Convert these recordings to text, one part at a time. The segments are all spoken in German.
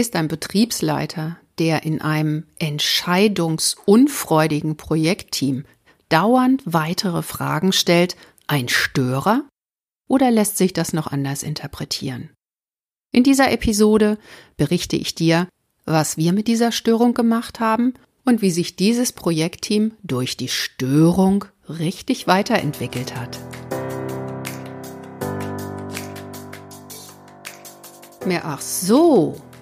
Ist ein Betriebsleiter, der in einem entscheidungsunfreudigen Projektteam dauernd weitere Fragen stellt, ein Störer? Oder lässt sich das noch anders interpretieren? In dieser Episode berichte ich dir, was wir mit dieser Störung gemacht haben und wie sich dieses Projektteam durch die Störung richtig weiterentwickelt hat. Mehr ach so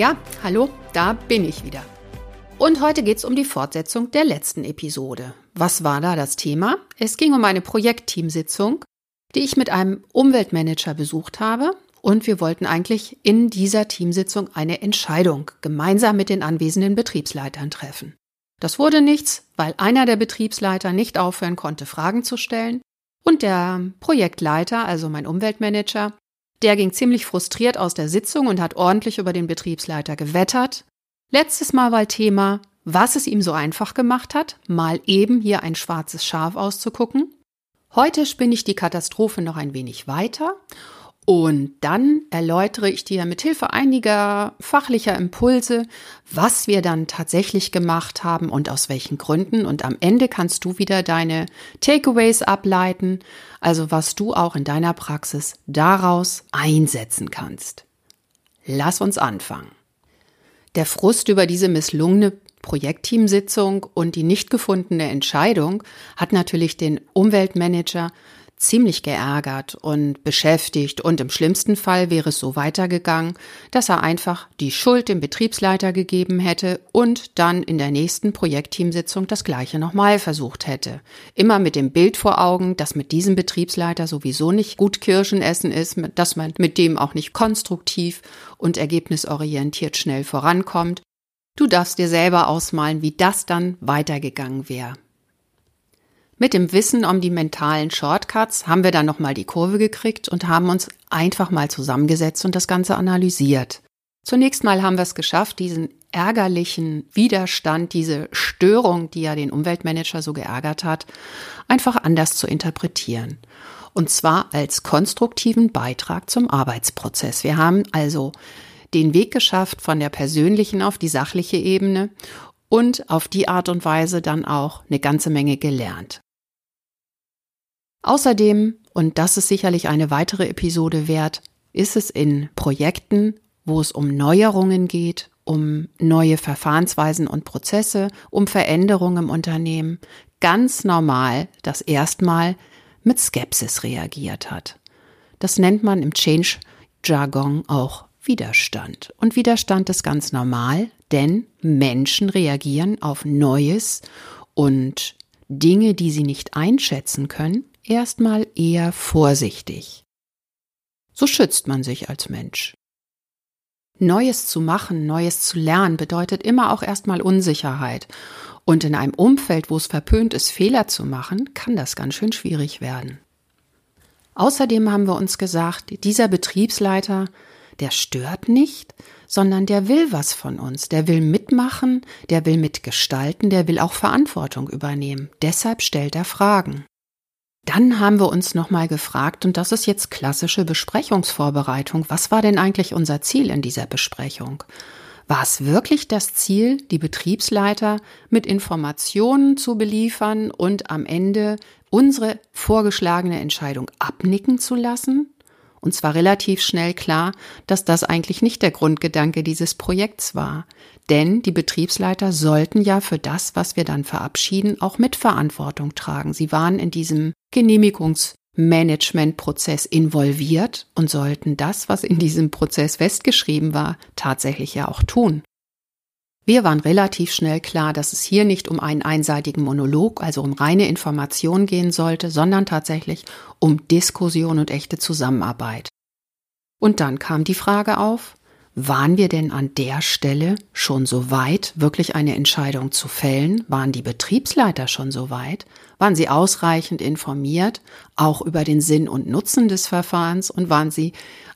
Ja, hallo, da bin ich wieder. Und heute geht es um die Fortsetzung der letzten Episode. Was war da das Thema? Es ging um eine Projektteamsitzung, die ich mit einem Umweltmanager besucht habe. Und wir wollten eigentlich in dieser Teamsitzung eine Entscheidung gemeinsam mit den anwesenden Betriebsleitern treffen. Das wurde nichts, weil einer der Betriebsleiter nicht aufhören konnte, Fragen zu stellen. Und der Projektleiter, also mein Umweltmanager, der ging ziemlich frustriert aus der Sitzung und hat ordentlich über den Betriebsleiter gewettert. Letztes Mal war Thema, was es ihm so einfach gemacht hat, mal eben hier ein schwarzes Schaf auszugucken. Heute spinne ich die Katastrophe noch ein wenig weiter und dann erläutere ich dir mit Hilfe einiger fachlicher Impulse, was wir dann tatsächlich gemacht haben und aus welchen Gründen. Und am Ende kannst du wieder deine Takeaways ableiten, also was du auch in deiner Praxis daraus einsetzen kannst. Lass uns anfangen. Der Frust über diese misslungene Projektteamsitzung und die nicht gefundene Entscheidung hat natürlich den Umweltmanager ziemlich geärgert und beschäftigt und im schlimmsten Fall wäre es so weitergegangen, dass er einfach die Schuld dem Betriebsleiter gegeben hätte und dann in der nächsten Projektteamsitzung das gleiche nochmal versucht hätte. Immer mit dem Bild vor Augen, dass mit diesem Betriebsleiter sowieso nicht gut Kirschen essen ist, dass man mit dem auch nicht konstruktiv und ergebnisorientiert schnell vorankommt. Du darfst dir selber ausmalen, wie das dann weitergegangen wäre. Mit dem Wissen um die mentalen Shortcuts haben wir dann nochmal die Kurve gekriegt und haben uns einfach mal zusammengesetzt und das Ganze analysiert. Zunächst mal haben wir es geschafft, diesen ärgerlichen Widerstand, diese Störung, die ja den Umweltmanager so geärgert hat, einfach anders zu interpretieren. Und zwar als konstruktiven Beitrag zum Arbeitsprozess. Wir haben also den Weg geschafft von der persönlichen auf die sachliche Ebene und auf die Art und Weise dann auch eine ganze Menge gelernt. Außerdem, und das ist sicherlich eine weitere Episode wert, ist es in Projekten, wo es um Neuerungen geht, um neue Verfahrensweisen und Prozesse, um Veränderungen im Unternehmen, ganz normal, dass erstmal mit Skepsis reagiert hat. Das nennt man im Change-Jargon auch Widerstand. Und Widerstand ist ganz normal, denn Menschen reagieren auf Neues und Dinge, die sie nicht einschätzen können, erstmal eher vorsichtig. So schützt man sich als Mensch. Neues zu machen, Neues zu lernen bedeutet immer auch erstmal Unsicherheit. Und in einem Umfeld, wo es verpönt ist, Fehler zu machen, kann das ganz schön schwierig werden. Außerdem haben wir uns gesagt, dieser Betriebsleiter, der stört nicht, sondern der will was von uns, der will mitmachen, der will mitgestalten, der will auch Verantwortung übernehmen. Deshalb stellt er Fragen. Dann haben wir uns nochmal gefragt, und das ist jetzt klassische Besprechungsvorbereitung, was war denn eigentlich unser Ziel in dieser Besprechung? War es wirklich das Ziel, die Betriebsleiter mit Informationen zu beliefern und am Ende unsere vorgeschlagene Entscheidung abnicken zu lassen? Und zwar relativ schnell klar, dass das eigentlich nicht der Grundgedanke dieses Projekts war. Denn die Betriebsleiter sollten ja für das, was wir dann verabschieden, auch Mitverantwortung tragen. Sie waren in diesem Genehmigungsmanagementprozess involviert und sollten das, was in diesem Prozess festgeschrieben war, tatsächlich ja auch tun. Wir waren relativ schnell klar, dass es hier nicht um einen einseitigen Monolog, also um reine Information gehen sollte, sondern tatsächlich um Diskussion und echte Zusammenarbeit. Und dann kam die Frage auf, waren wir denn an der Stelle schon so weit, wirklich eine Entscheidung zu fällen? Waren die Betriebsleiter schon so weit? Waren sie ausreichend informiert, auch über den Sinn und Nutzen des Verfahrens? Und waren sie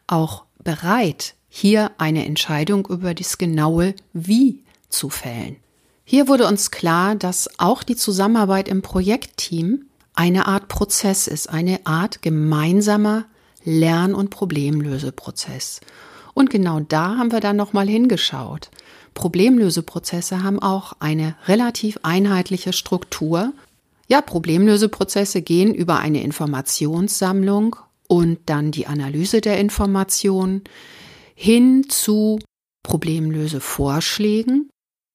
auch bereit, hier eine Entscheidung über das genaue Wie zu fällen? Hier wurde uns klar, dass auch die Zusammenarbeit im Projektteam eine Art Prozess ist, eine Art gemeinsamer Lern- und Problemlöseprozess. Und genau da haben wir dann nochmal hingeschaut. Problemlöseprozesse haben auch eine relativ einheitliche Struktur. Ja, Problemlöseprozesse gehen über eine Informationssammlung und dann die Analyse der Information hin zu Problemlösevorschlägen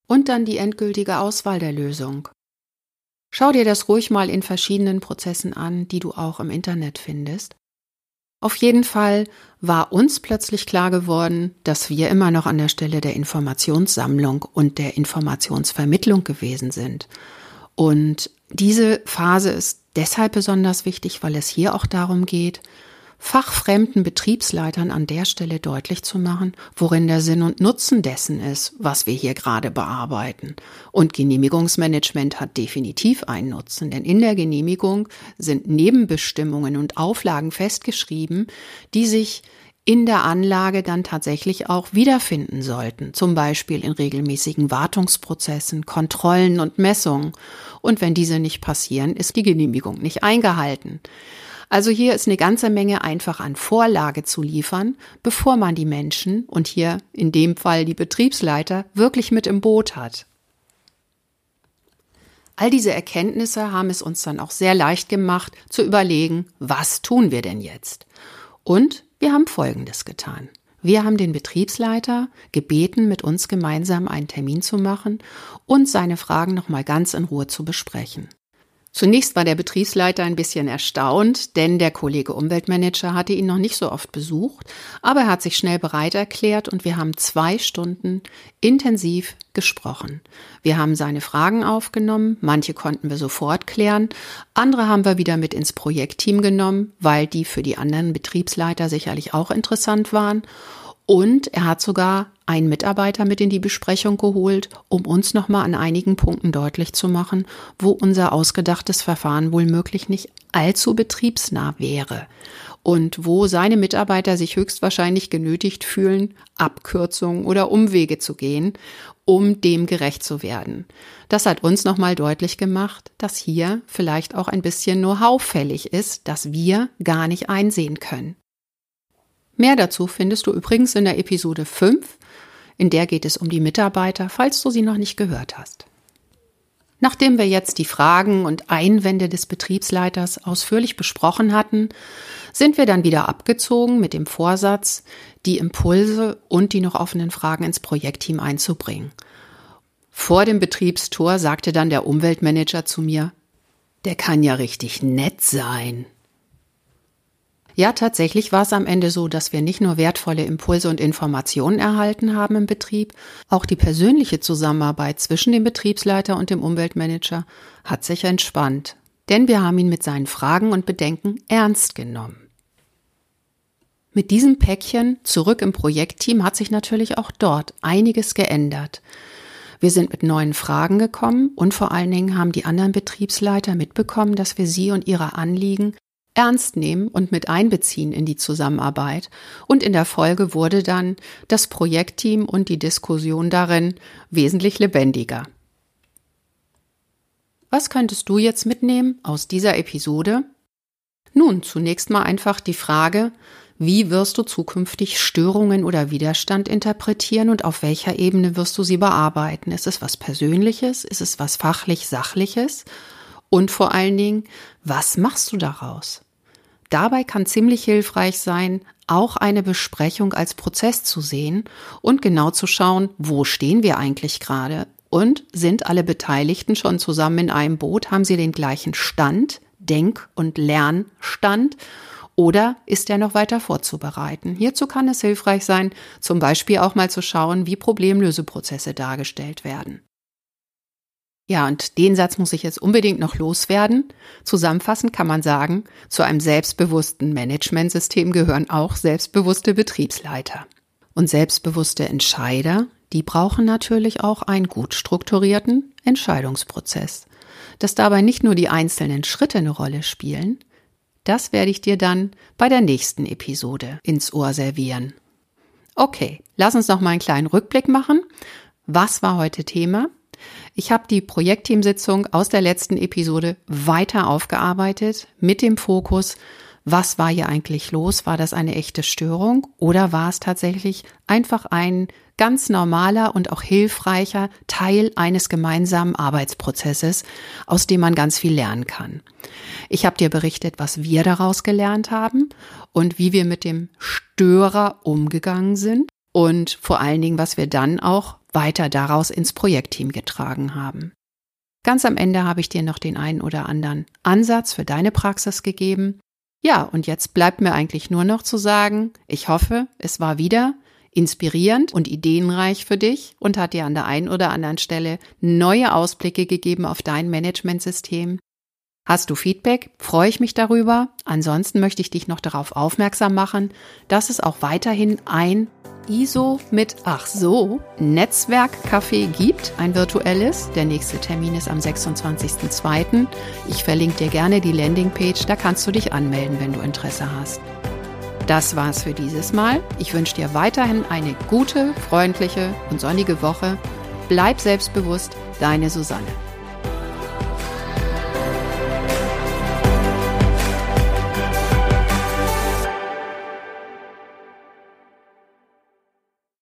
und dann die endgültige Auswahl der Lösung. Schau dir das ruhig mal in verschiedenen Prozessen an, die du auch im Internet findest. Auf jeden Fall war uns plötzlich klar geworden, dass wir immer noch an der Stelle der Informationssammlung und der Informationsvermittlung gewesen sind. Und diese Phase ist deshalb besonders wichtig, weil es hier auch darum geht, fachfremden Betriebsleitern an der Stelle deutlich zu machen, worin der Sinn und Nutzen dessen ist, was wir hier gerade bearbeiten. Und Genehmigungsmanagement hat definitiv einen Nutzen, denn in der Genehmigung sind Nebenbestimmungen und Auflagen festgeschrieben, die sich in der Anlage dann tatsächlich auch wiederfinden sollten, zum Beispiel in regelmäßigen Wartungsprozessen, Kontrollen und Messungen. Und wenn diese nicht passieren, ist die Genehmigung nicht eingehalten. Also hier ist eine ganze Menge einfach an Vorlage zu liefern, bevor man die Menschen und hier in dem Fall die Betriebsleiter wirklich mit im Boot hat. All diese Erkenntnisse haben es uns dann auch sehr leicht gemacht zu überlegen, was tun wir denn jetzt? Und wir haben Folgendes getan. Wir haben den Betriebsleiter gebeten, mit uns gemeinsam einen Termin zu machen und seine Fragen nochmal ganz in Ruhe zu besprechen. Zunächst war der Betriebsleiter ein bisschen erstaunt, denn der Kollege Umweltmanager hatte ihn noch nicht so oft besucht, aber er hat sich schnell bereit erklärt und wir haben zwei Stunden intensiv gesprochen. Wir haben seine Fragen aufgenommen, manche konnten wir sofort klären, andere haben wir wieder mit ins Projektteam genommen, weil die für die anderen Betriebsleiter sicherlich auch interessant waren und er hat sogar einen Mitarbeiter mit in die Besprechung geholt, um uns nochmal an einigen Punkten deutlich zu machen, wo unser ausgedachtes Verfahren wohl möglich nicht allzu betriebsnah wäre und wo seine Mitarbeiter sich höchstwahrscheinlich genötigt fühlen, Abkürzungen oder Umwege zu gehen, um dem gerecht zu werden. Das hat uns nochmal deutlich gemacht, dass hier vielleicht auch ein bisschen Know-how fällig ist, das wir gar nicht einsehen können. Mehr dazu findest du übrigens in der Episode 5, in der geht es um die Mitarbeiter, falls du sie noch nicht gehört hast. Nachdem wir jetzt die Fragen und Einwände des Betriebsleiters ausführlich besprochen hatten, sind wir dann wieder abgezogen mit dem Vorsatz, die Impulse und die noch offenen Fragen ins Projektteam einzubringen. Vor dem Betriebstor sagte dann der Umweltmanager zu mir, der kann ja richtig nett sein. Ja, tatsächlich war es am Ende so, dass wir nicht nur wertvolle Impulse und Informationen erhalten haben im Betrieb, auch die persönliche Zusammenarbeit zwischen dem Betriebsleiter und dem Umweltmanager hat sich entspannt, denn wir haben ihn mit seinen Fragen und Bedenken ernst genommen. Mit diesem Päckchen zurück im Projektteam hat sich natürlich auch dort einiges geändert. Wir sind mit neuen Fragen gekommen und vor allen Dingen haben die anderen Betriebsleiter mitbekommen, dass wir sie und ihre Anliegen ernst nehmen und mit einbeziehen in die Zusammenarbeit. Und in der Folge wurde dann das Projektteam und die Diskussion darin wesentlich lebendiger. Was könntest du jetzt mitnehmen aus dieser Episode? Nun, zunächst mal einfach die Frage, wie wirst du zukünftig Störungen oder Widerstand interpretieren und auf welcher Ebene wirst du sie bearbeiten? Ist es was Persönliches? Ist es was fachlich Sachliches? Und vor allen Dingen, was machst du daraus? Dabei kann ziemlich hilfreich sein, auch eine Besprechung als Prozess zu sehen und genau zu schauen, wo stehen wir eigentlich gerade und sind alle Beteiligten schon zusammen in einem Boot, haben sie den gleichen Stand, Denk- und Lernstand Oder ist er noch weiter vorzubereiten? Hierzu kann es hilfreich sein, zum Beispiel auch mal zu schauen, wie Problemlöseprozesse dargestellt werden. Ja, und den Satz muss ich jetzt unbedingt noch loswerden. Zusammenfassend kann man sagen, zu einem selbstbewussten Managementsystem gehören auch selbstbewusste Betriebsleiter. Und selbstbewusste Entscheider, die brauchen natürlich auch einen gut strukturierten Entscheidungsprozess. Dass dabei nicht nur die einzelnen Schritte eine Rolle spielen, das werde ich dir dann bei der nächsten Episode ins Ohr servieren. Okay, lass uns noch mal einen kleinen Rückblick machen. Was war heute Thema? Ich habe die Projektteamsitzung aus der letzten Episode weiter aufgearbeitet mit dem Fokus, was war hier eigentlich los? War das eine echte Störung oder war es tatsächlich einfach ein ganz normaler und auch hilfreicher Teil eines gemeinsamen Arbeitsprozesses, aus dem man ganz viel lernen kann? Ich habe dir berichtet, was wir daraus gelernt haben und wie wir mit dem Störer umgegangen sind und vor allen Dingen, was wir dann auch weiter daraus ins Projektteam getragen haben. Ganz am Ende habe ich dir noch den einen oder anderen Ansatz für deine Praxis gegeben. Ja, und jetzt bleibt mir eigentlich nur noch zu sagen, ich hoffe, es war wieder inspirierend und ideenreich für dich und hat dir an der einen oder anderen Stelle neue Ausblicke gegeben auf dein Managementsystem. Hast du Feedback? Freue ich mich darüber. Ansonsten möchte ich dich noch darauf aufmerksam machen, dass es auch weiterhin ein ISO mit Ach so Netzwerkcafé gibt, ein virtuelles. Der nächste Termin ist am 26.02. Ich verlinke dir gerne die Landingpage, da kannst du dich anmelden, wenn du Interesse hast. Das war's für dieses Mal. Ich wünsche dir weiterhin eine gute, freundliche und sonnige Woche. Bleib selbstbewusst, deine Susanne.